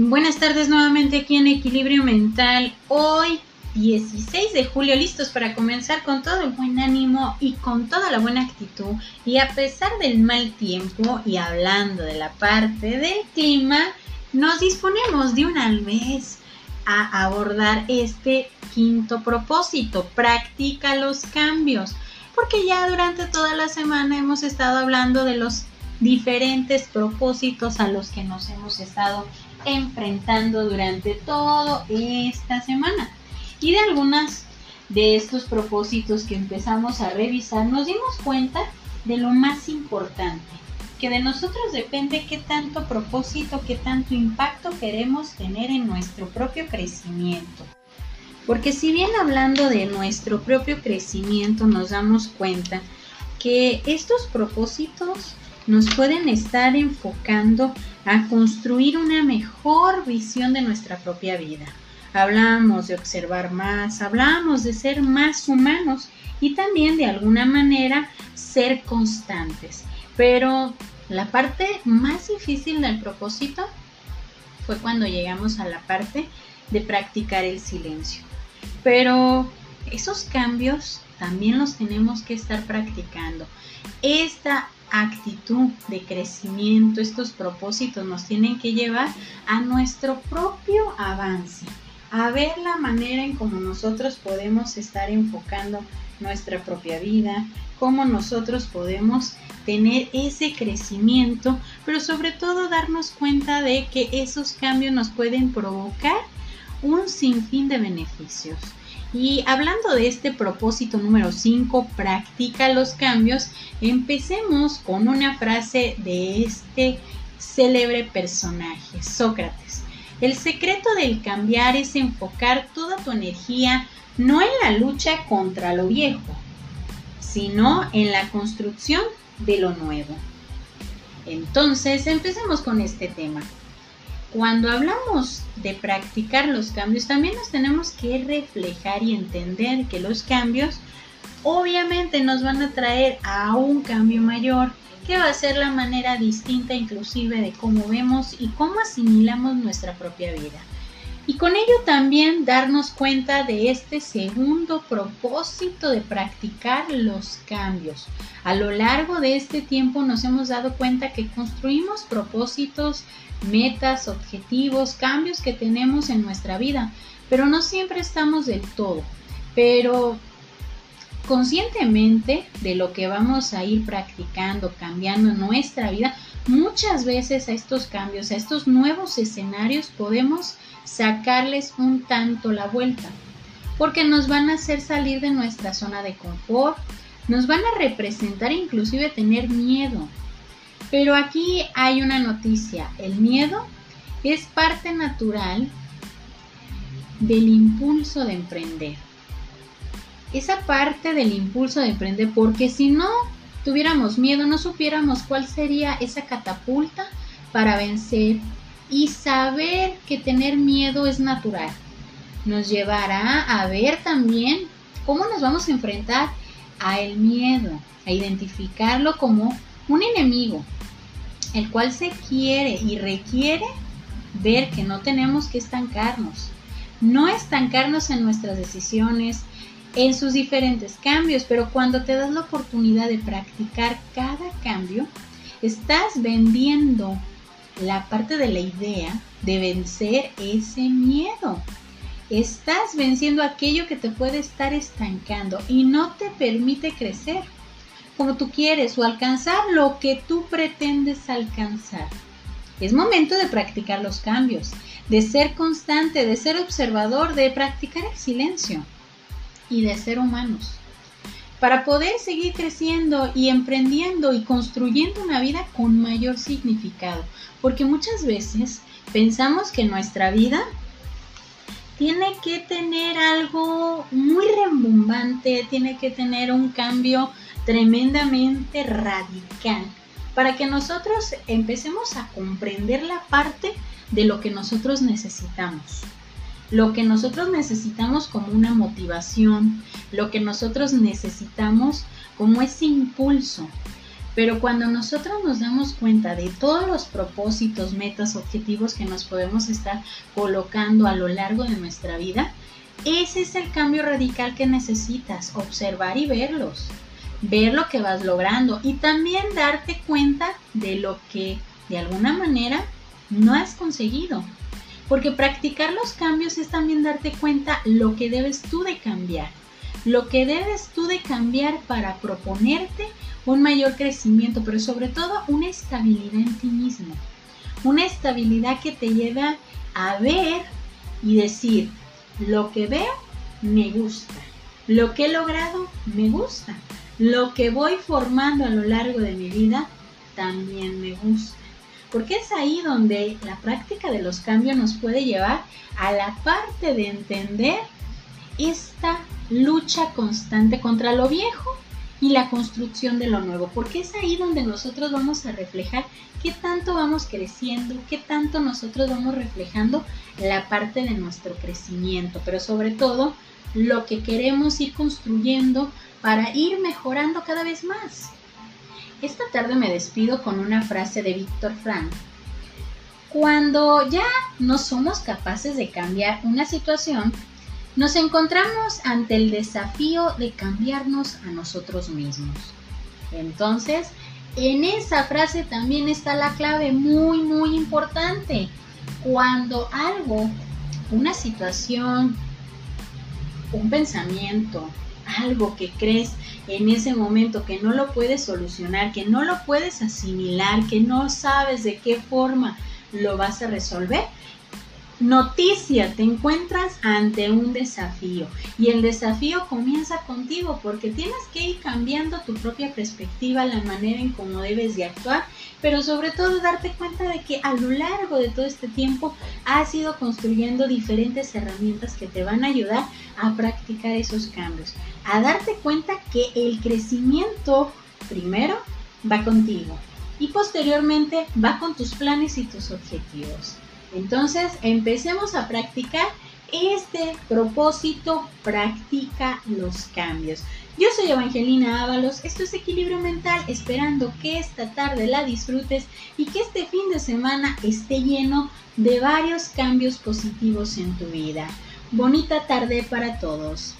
Buenas tardes nuevamente aquí en Equilibrio Mental. Hoy 16 de julio listos para comenzar con todo el buen ánimo y con toda la buena actitud. Y a pesar del mal tiempo y hablando de la parte del clima, nos disponemos de una vez a abordar este quinto propósito. Practica los cambios. Porque ya durante toda la semana hemos estado hablando de los diferentes propósitos a los que nos hemos estado enfrentando durante toda esta semana. Y de algunas de estos propósitos que empezamos a revisar, nos dimos cuenta de lo más importante, que de nosotros depende qué tanto propósito, qué tanto impacto queremos tener en nuestro propio crecimiento. Porque si bien hablando de nuestro propio crecimiento nos damos cuenta que estos propósitos nos pueden estar enfocando a construir una mejor visión de nuestra propia vida. Hablamos de observar más, hablamos de ser más humanos y también de alguna manera ser constantes. Pero la parte más difícil del propósito fue cuando llegamos a la parte de practicar el silencio. Pero esos cambios también los tenemos que estar practicando. Esta actitud de crecimiento, estos propósitos nos tienen que llevar a nuestro propio avance, a ver la manera en cómo nosotros podemos estar enfocando nuestra propia vida, cómo nosotros podemos tener ese crecimiento, pero sobre todo darnos cuenta de que esos cambios nos pueden provocar un sinfín de beneficios. Y hablando de este propósito número 5, practica los cambios, empecemos con una frase de este célebre personaje, Sócrates. El secreto del cambiar es enfocar toda tu energía no en la lucha contra lo viejo, sino en la construcción de lo nuevo. Entonces, empecemos con este tema cuando hablamos de practicar los cambios, también nos tenemos que reflejar y entender que los cambios obviamente nos van a traer a un cambio mayor, que va a ser la manera distinta inclusive de cómo vemos y cómo asimilamos nuestra propia vida. Y con ello también darnos cuenta de este segundo propósito de practicar los cambios. A lo largo de este tiempo nos hemos dado cuenta que construimos propósitos metas, objetivos, cambios que tenemos en nuestra vida, pero no siempre estamos del todo. Pero conscientemente de lo que vamos a ir practicando, cambiando nuestra vida, muchas veces a estos cambios, a estos nuevos escenarios podemos sacarles un tanto la vuelta, porque nos van a hacer salir de nuestra zona de confort, nos van a representar inclusive tener miedo, pero aquí hay una noticia. El miedo es parte natural del impulso de emprender. Esa parte del impulso de emprender, porque si no tuviéramos miedo, no supiéramos cuál sería esa catapulta para vencer y saber que tener miedo es natural. Nos llevará a ver también cómo nos vamos a enfrentar a el miedo, a identificarlo como un enemigo, el cual se quiere y requiere ver que no tenemos que estancarnos, no estancarnos en nuestras decisiones, en sus diferentes cambios, pero cuando te das la oportunidad de practicar cada cambio, estás vendiendo la parte de la idea de vencer ese miedo. Estás venciendo aquello que te puede estar estancando y no te permite crecer como tú quieres o alcanzar lo que tú pretendes alcanzar. Es momento de practicar los cambios, de ser constante, de ser observador, de practicar el silencio y de ser humanos. Para poder seguir creciendo y emprendiendo y construyendo una vida con mayor significado. Porque muchas veces pensamos que nuestra vida tiene que tener algo muy rembombante, tiene que tener un cambio tremendamente radical para que nosotros empecemos a comprender la parte de lo que nosotros necesitamos. Lo que nosotros necesitamos como una motivación, lo que nosotros necesitamos como ese impulso. Pero cuando nosotros nos damos cuenta de todos los propósitos, metas, objetivos que nos podemos estar colocando a lo largo de nuestra vida, ese es el cambio radical que necesitas, observar y verlos, ver lo que vas logrando y también darte cuenta de lo que de alguna manera no has conseguido. Porque practicar los cambios es también darte cuenta lo que debes tú de cambiar, lo que debes tú de cambiar para proponerte un mayor crecimiento, pero sobre todo una estabilidad en ti mismo. Una estabilidad que te lleva a ver y decir, lo que veo me gusta, lo que he logrado me gusta, lo que voy formando a lo largo de mi vida también me gusta. Porque es ahí donde la práctica de los cambios nos puede llevar a la parte de entender esta lucha constante contra lo viejo y la construcción de lo nuevo, porque es ahí donde nosotros vamos a reflejar qué tanto vamos creciendo, qué tanto nosotros vamos reflejando la parte de nuestro crecimiento, pero sobre todo lo que queremos ir construyendo para ir mejorando cada vez más. Esta tarde me despido con una frase de Víctor Frank. Cuando ya no somos capaces de cambiar una situación, nos encontramos ante el desafío de cambiarnos a nosotros mismos. Entonces, en esa frase también está la clave muy, muy importante. Cuando algo, una situación, un pensamiento, algo que crees en ese momento que no lo puedes solucionar, que no lo puedes asimilar, que no sabes de qué forma lo vas a resolver, Noticia, te encuentras ante un desafío y el desafío comienza contigo porque tienes que ir cambiando tu propia perspectiva, la manera en cómo debes de actuar, pero sobre todo darte cuenta de que a lo largo de todo este tiempo has ido construyendo diferentes herramientas que te van a ayudar a practicar esos cambios, a darte cuenta que el crecimiento primero va contigo y posteriormente va con tus planes y tus objetivos. Entonces, empecemos a practicar este propósito, practica los cambios. Yo soy Evangelina Ábalos, esto es Equilibrio Mental, esperando que esta tarde la disfrutes y que este fin de semana esté lleno de varios cambios positivos en tu vida. Bonita tarde para todos.